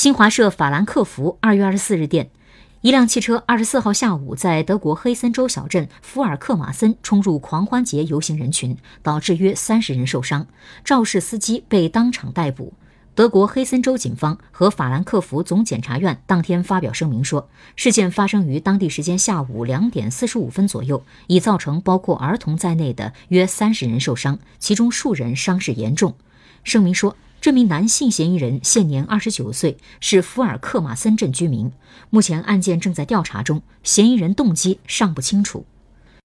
新华社法兰克福二月二十四日电，一辆汽车二十四号下午在德国黑森州小镇福尔克马森冲入狂欢节游行人群，导致约三十人受伤，肇事司机被当场逮捕。德国黑森州警方和法兰克福总检察院当天发表声明说，事件发生于当地时间下午两点四十五分左右，已造成包括儿童在内的约三十人受伤，其中数人伤势严重。声明说，这名男性嫌疑人现年二十九岁，是福尔克马森镇居民。目前案件正在调查中，嫌疑人动机尚不清楚。